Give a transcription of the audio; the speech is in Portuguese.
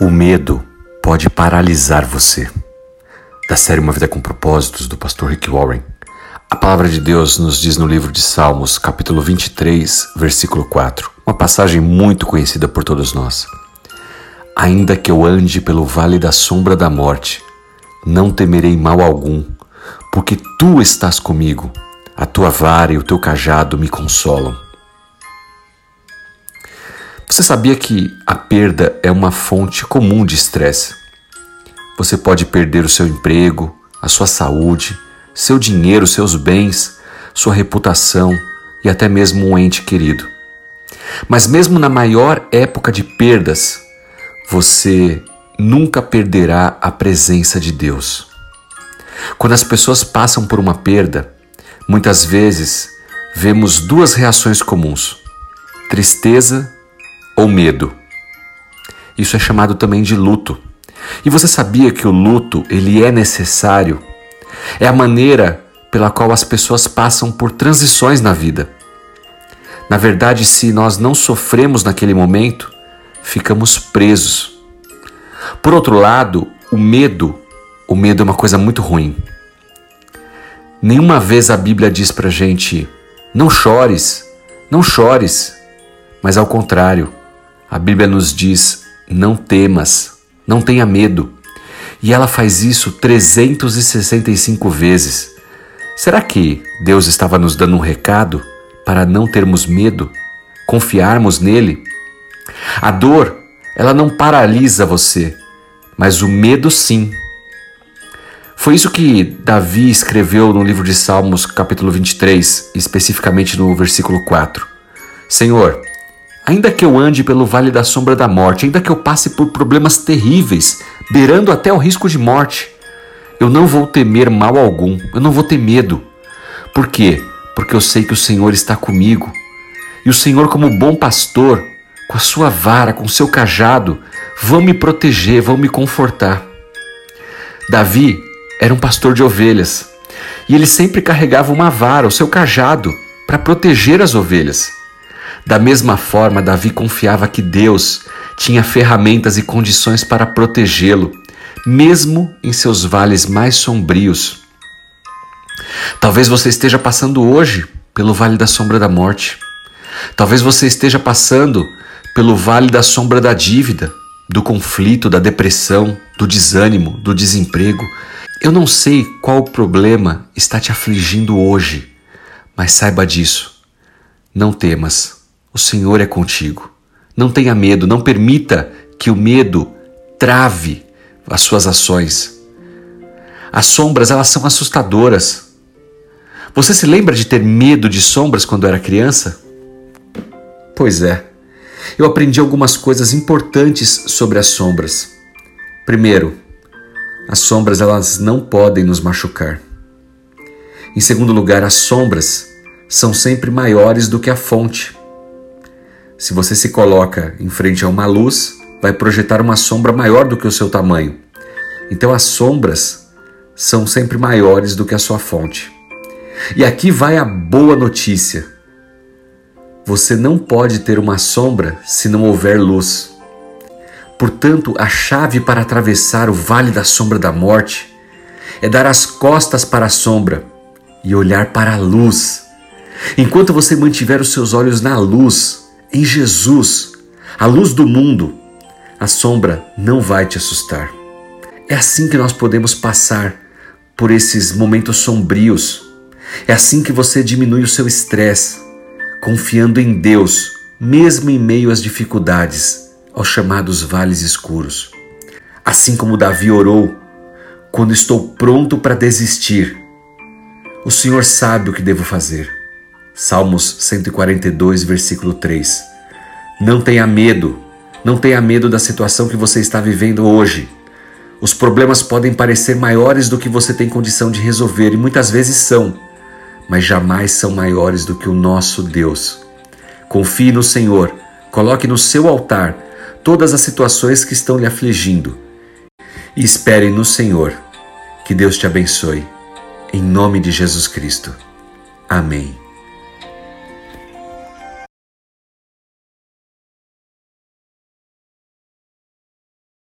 O medo pode paralisar você. Da série Uma Vida com Propósitos, do pastor Rick Warren. A palavra de Deus nos diz no livro de Salmos, capítulo 23, versículo 4, uma passagem muito conhecida por todos nós. Ainda que eu ande pelo vale da sombra da morte, não temerei mal algum, porque tu estás comigo, a tua vara e o teu cajado me consolam. Você sabia que a perda é uma fonte comum de estresse? Você pode perder o seu emprego, a sua saúde, seu dinheiro, seus bens, sua reputação e até mesmo um ente querido. Mas, mesmo na maior época de perdas, você nunca perderá a presença de Deus. Quando as pessoas passam por uma perda, muitas vezes vemos duas reações comuns: tristeza ou medo. Isso é chamado também de luto. E você sabia que o luto, ele é necessário? É a maneira pela qual as pessoas passam por transições na vida. Na verdade, se nós não sofremos naquele momento, ficamos presos. Por outro lado, o medo, o medo é uma coisa muito ruim. Nenhuma vez a Bíblia diz pra gente: não chores, não chores, mas ao contrário, a Bíblia nos diz: não temas, não tenha medo. E ela faz isso 365 vezes. Será que Deus estava nos dando um recado para não termos medo, confiarmos nele? A dor, ela não paralisa você, mas o medo sim. Foi isso que Davi escreveu no livro de Salmos, capítulo 23, especificamente no versículo 4. Senhor, Ainda que eu ande pelo vale da sombra da morte, ainda que eu passe por problemas terríveis, beirando até o risco de morte, eu não vou temer mal algum, eu não vou ter medo. Por quê? Porque eu sei que o Senhor está comigo. E o Senhor, como bom pastor, com a sua vara, com o seu cajado, vão me proteger, vão me confortar. Davi era um pastor de ovelhas e ele sempre carregava uma vara, o seu cajado, para proteger as ovelhas. Da mesma forma, Davi confiava que Deus tinha ferramentas e condições para protegê-lo, mesmo em seus vales mais sombrios. Talvez você esteja passando hoje pelo vale da sombra da morte. Talvez você esteja passando pelo vale da sombra da dívida, do conflito, da depressão, do desânimo, do desemprego. Eu não sei qual problema está te afligindo hoje, mas saiba disso. Não temas o Senhor é contigo. Não tenha medo, não permita que o medo trave as suas ações. As sombras, elas são assustadoras. Você se lembra de ter medo de sombras quando era criança? Pois é. Eu aprendi algumas coisas importantes sobre as sombras. Primeiro, as sombras elas não podem nos machucar. Em segundo lugar, as sombras são sempre maiores do que a fonte. Se você se coloca em frente a uma luz, vai projetar uma sombra maior do que o seu tamanho. Então as sombras são sempre maiores do que a sua fonte. E aqui vai a boa notícia. Você não pode ter uma sombra se não houver luz. Portanto, a chave para atravessar o vale da sombra da morte é dar as costas para a sombra e olhar para a luz. Enquanto você mantiver os seus olhos na luz, em Jesus, a luz do mundo, a sombra não vai te assustar. É assim que nós podemos passar por esses momentos sombrios. É assim que você diminui o seu estresse, confiando em Deus, mesmo em meio às dificuldades, aos chamados vales escuros. Assim como Davi orou, quando estou pronto para desistir, o Senhor sabe o que devo fazer. Salmos 142, versículo 3. Não tenha medo, não tenha medo da situação que você está vivendo hoje. Os problemas podem parecer maiores do que você tem condição de resolver e muitas vezes são, mas jamais são maiores do que o nosso Deus. Confie no Senhor, coloque no seu altar todas as situações que estão lhe afligindo e espere no Senhor. Que Deus te abençoe. Em nome de Jesus Cristo. Amém.